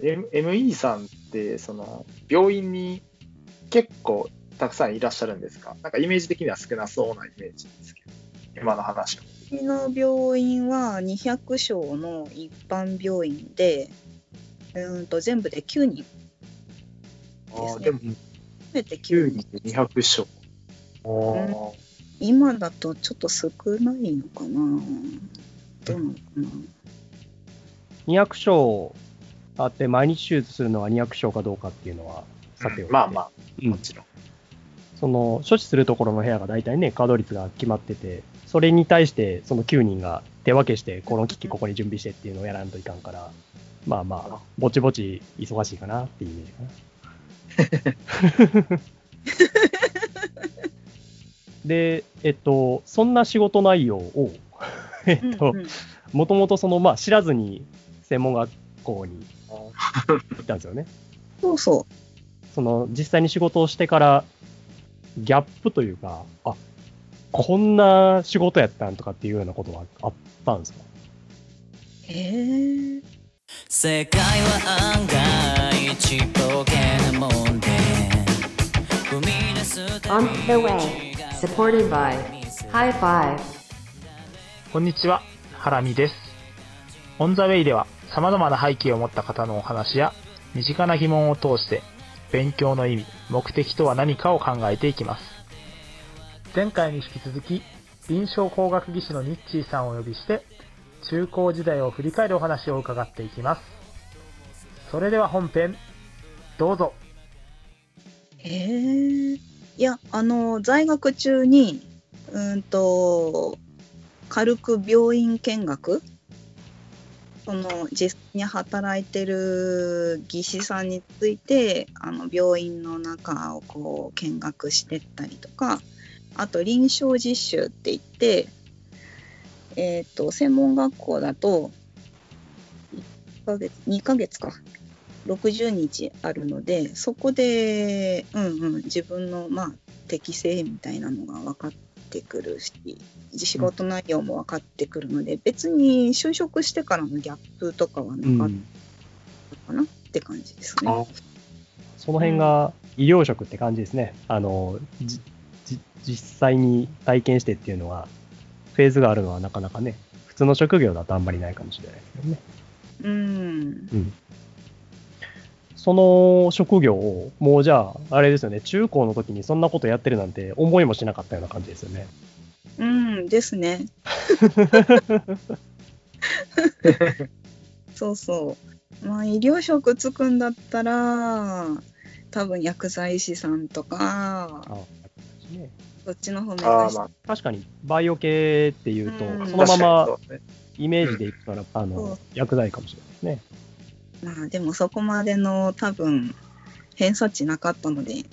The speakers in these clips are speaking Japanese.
M- ME さんって、その、病院に結構たくさんいらっしゃるんですか？なんかイメージ的には少なそうなイメージですけど、今の話を。うちの病院は200床の一般病院で、うーんと全部で9人。あですねーでも、全て9 9人。人で200床。今だとちょっと少ないのかなどうなのかな200床あって、毎日手術するのが200床かどうかっていうのは、さておき、まあまあ、うん。もちろん。その処置するところの部屋が大体ね、稼働率が決まってて、それに対してその9人が手分けして、この機器ここに準備してっていうのをやらんといかんから、まあまあ、ぼちぼち忙しいかなっていうイメージかな。で、えっと、そんな仕事内容を、えっとうん、うん。もともとその、まあ、知らずに専門学校に行ったんですよね。そうそその実際に仕事をしてからギャップというか、あこんな仕事やったんとかっていうようなことはあったんですか？う。へえ。世界は案外ちっぽけなもんで踏み出すた On び the way, supported by High Five. こんにちは、ハラミです。オンザウェイでは様々な背景を持った方のお話や身近な疑問を通して勉強の意味、目的とは何かを考えていきます。前回に引き続き臨床工学技師のニッチーさんを呼びして中高時代を振り返るお話を伺っていきます。それでは本編、どうぞ。へえ。いや、あの、在学中に、うーんと、軽く病院見学その実際に働いてる技師さんについてあの病院の中をこう見学してったりとかあと臨床実習って言って、えー、と専門学校だと1ヶ月2ヶ月か60日あるのでそこで、うんうん、自分の、まあ、適性みたいなのが分かってくるし仕事内容も分かってくるので、別に就職してからのギャップとかはなかったかなって感じですね。あその辺が医療職って感じですね。あの、じじ実際に体験してっていうのは、フェーズがあるのはなかなかね、普通の職業だとあんまりないかもしれないですけどね。うんうん。その職業を、もうじゃあ、あれですよね、中高の時にそんなことやってるなんて思いもしなかったような感じですよね。うんですね。そうそう。まあ医療職つくんだったら多分薬剤師さんとかあねそっちの方目指しあーまあ、確かに、バイオ系っていうと、うんそのままイメージでいくから、あそうの、薬剤かもしれないですね。まあでもそこまでの多分偏差値なかったので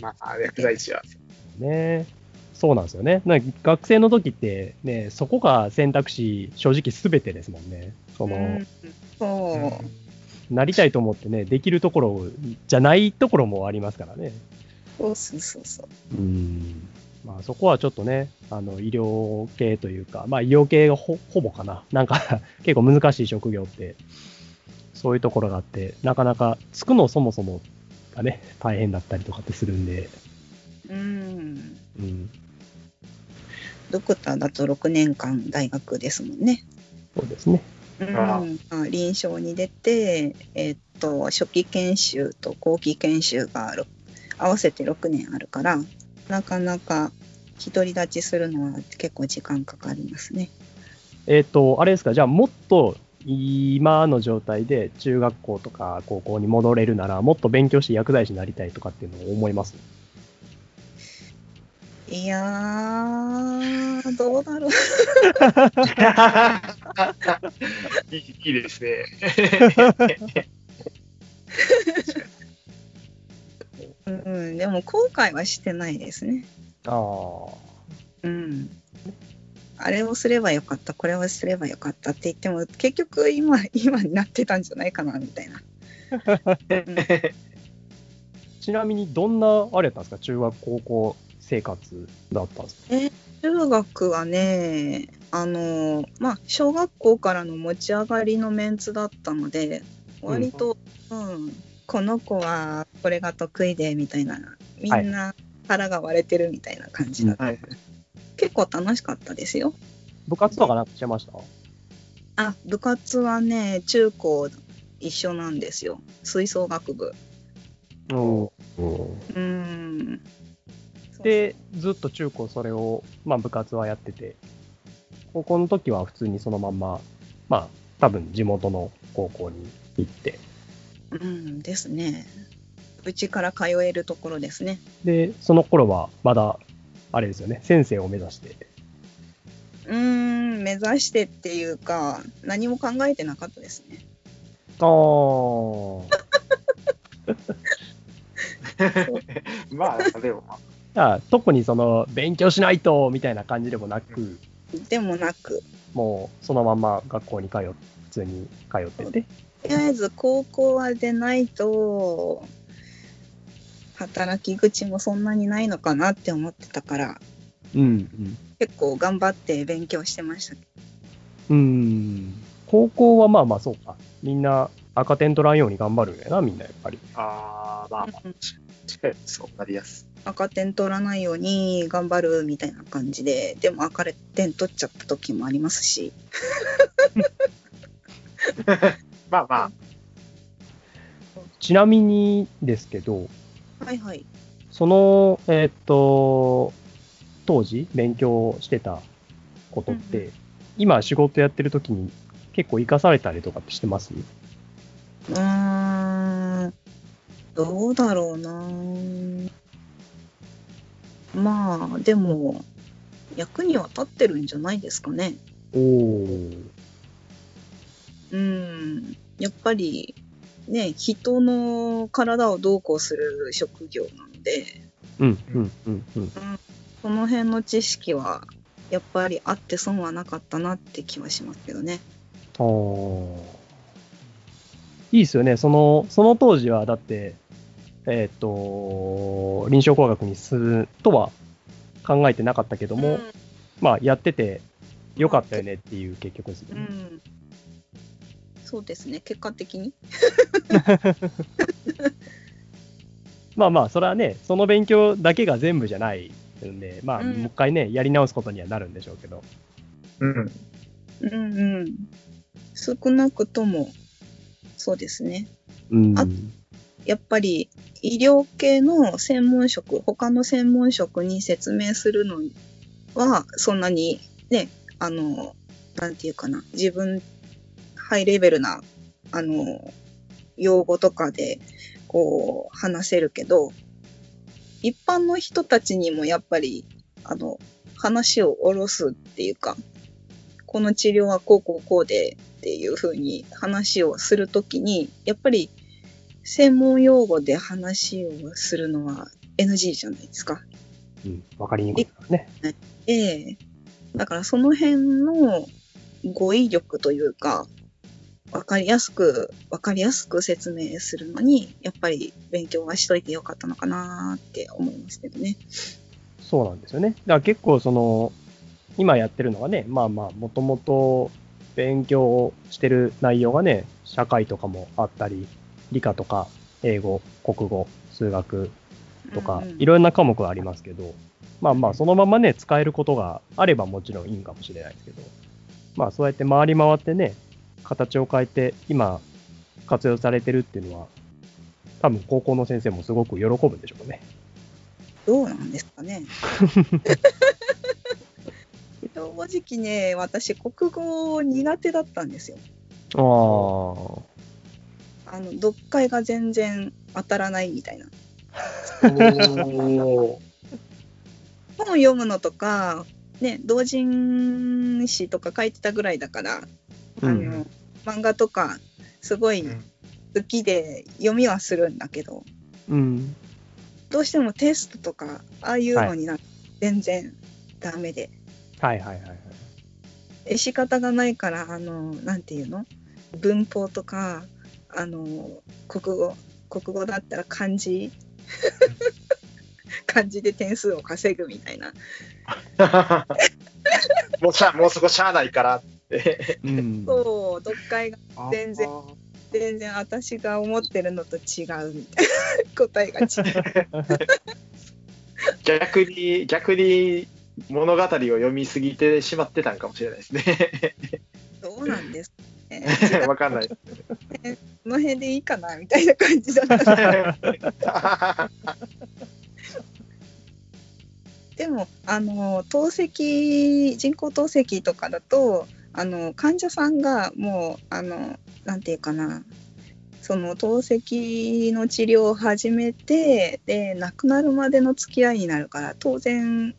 まあ、薬剤師は。ねそうなんですよね。なんか学生の時って、ね、そこが選択肢、正直すべてですもんね。その、うんそう、なりたいと思ってね、できるところじゃないところもありますからね。そうそうそうそううん。まあそこはちょっとね、あの、医療系というか、まあ医療系がほほぼかな。なんか 結構難しい職業って、そういうところがあって、なかなかつくのそもそもがね、大変だったりとかってするんで、うんうん。ドクターだと6年間大学ですもんね。そうですね。うんあまあ臨床に出て、えっと初期研修と後期研修がろ合わせて6年あるからなかなか独り立ちするのは結構時間かかりますね。えっ、と、あれですか、じゃあもっと今の状態で中学校とか高校に戻れるなら、もっと勉強して薬剤師になりたいとかっていうのを思います？いやーどうだろう いいですね。うん、でも後悔はしてないですね。ああ。うん。あれをすればよかった、これをすればよかったって言っても、結局今、今になってたんじゃないかな、みたいな。う んちなみにどんな、あれやったんですか？中学、高校生活だったんですか？中学はね、あの、まあ、小学校からの持ち上がりのメンツだったので、割と、うん、この子はこれが得意で、みたいな、みんな腹が割れてるみたいな感じだった。はい。結構楽しかったですよ。部活とかなんかしてました？あ、部活はね、中高一緒なんですよ。吹奏楽部。うん。うん。で、ずっと中高それを、まあ部活はやってて、高校の時は普通にそのまんま、まあ多分地元の高校に行って、うんですね。うちから通えるところですね。で、その頃はまだ、あれですよね、先生を目指して、うーん、目指してっていうか、何も考えてなかったですね。あー。まあ、でも、まあ特にその、勉強しないと、みたいな感じでもなく、でもなく、もうそのまま学校に通っ、普通に通ってて、とりあえず高校は出ないと、働き口もそんなにないのかなって思ってたから、うん、うん。結構頑張って勉強してました。うん。高校はまあまあそうか。みんな赤点取らんように頑張るんやな、みんなやっぱり。あ、あーまあまあ、そうなりやす赤点取らないように頑張るみたいな感じで、でも赤点取っちゃった時もありますし、い。まあまあ、ちなみにですけど、はいはい。その、えーっと、当時勉強してたことって、うん今仕事やってる時に結構活かされたりとかってしてます？うーん、どうだろうな。まあ、でも、役には立ってるんじゃないですかね。おー。うん、やっぱり、ね、人の体をどうこうする職業なので、うん、うん、うん、うん。その辺の知識は、やっぱりあって損はなかったなって気はしますけどね。いいですよね。その、その当時は、だって、えっ、と、臨床工学にするとは考えてなかったけども、まあ、やっててよかったよねっていう結局ですね。うん、そうですね、結果的に。まあまあ、それはね、その勉強だけが全部じゃないんで、まあ、うんもう一回ね、やり直すことにはなるんでしょうけど。うん。うんうん。少なくとも、そうですね。うん。あやっぱり医療系の専門職、他の専門職に説明するのは、そんなにね、あの、なんていうかな、自分、ハイレベルな、あの、用語とかで、こう、話せるけど、一般の人たちにもやっぱり、あの、話を下ろすっていうか、この治療はこうこうこうでっていう風に話をするときに、やっぱり専門用語で話をするのは NG じゃないですか。うん、わかりにくいからね。ええだからその辺の語彙力というか、わかりやすく、わかりやすく説明するのに、やっぱり勉強はしといてよかったのかなって思いますけどね。そうなんですよね。だから結構その、今やってるのがね、まあまあ、もともと勉強してる内容がね、社会とかもあったり、理科とか英語、国語、数学とかいろんな科目がありますけど、まあまあ、そのままね、使えることがあればもちろんいいんかもしれないですけど、まあそうやって回り回ってね、形を変えて今活用されてるっていうのは、多分高校の先生もすごく喜ぶんでしょうね。どうなんですかね。正直ね、私、国語苦手だったんですよ。ああ。あの、読解が全然当たらないみたいな。本読むのとか、ね、同人誌とか書いてたぐらいだから、あうんの、漫画とか、すごいうん好きで読みはするんだけど、うん。どうしてもテストとか、ああいうのになって全然ダメで。はいはいはいはい。え仕方がないから、あの、なんていうの？文法とか、あの、国語、国語だったら漢字 感じで点数を稼ぐみたいな。もうしゃ、もうそこしゃあないからって。うん。そう、読解が全然全然私が思ってるのと違うみたいな答えが違う。逆に、逆に物語を読みすぎてしまってたんかもしれないですね。どうなんですかね。わかんない。この辺でいいかなみたいな感じだった。でも、あの、透析、人工透析とかだと、あの、患者さんがもう、あの、なんていうかな、その透析の治療を始めて、で、亡くなるまでの付き合いになるから、当然、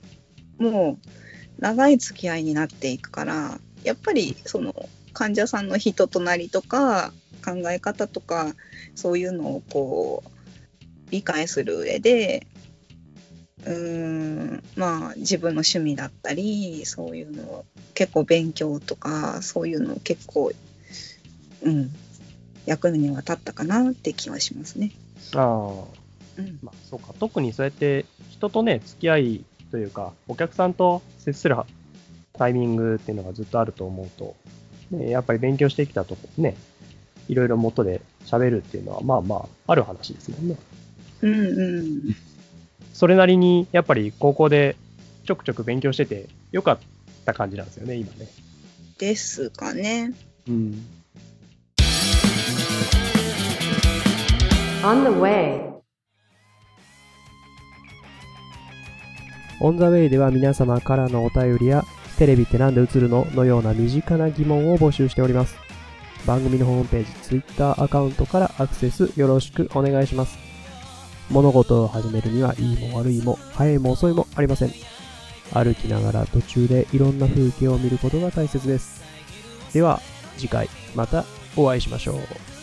もう、長い付き合いになっていくから、やっぱり、その、患者さんの人となりとか、考え方とか、そういうのをこう、理解する上で、うーんまあ自分の趣味だったりそういうのを結構勉強とかそういうのを結構うん役には立ったかなって気はしますね。ああ。うん、まあ、そうか。特にそうやって人とね、付き合いというか、お客さんと接するタイミングっていうのがずっとあると思うと、ね、やっぱり勉強してきたとこね、いろいろ元で喋るっていうのは、まあまあ、ある話ですもんね。うんうんそれなりに、やっぱり高校でちょくちょく勉強してて、よかった感じなんですよね、今ね。ですかね。うん。On the way. オンザウェイでは皆様からのお便りや、テレビってなんで映るののような身近な疑問を募集しております。番組のホームページ、Twitter アカウントからアクセスよろしくお願いします。物事を始めるには、いいも悪いも、早いも遅いもありません。歩きながら途中でいろんな風景を見ることが大切です。では、次回またお会いしましょう。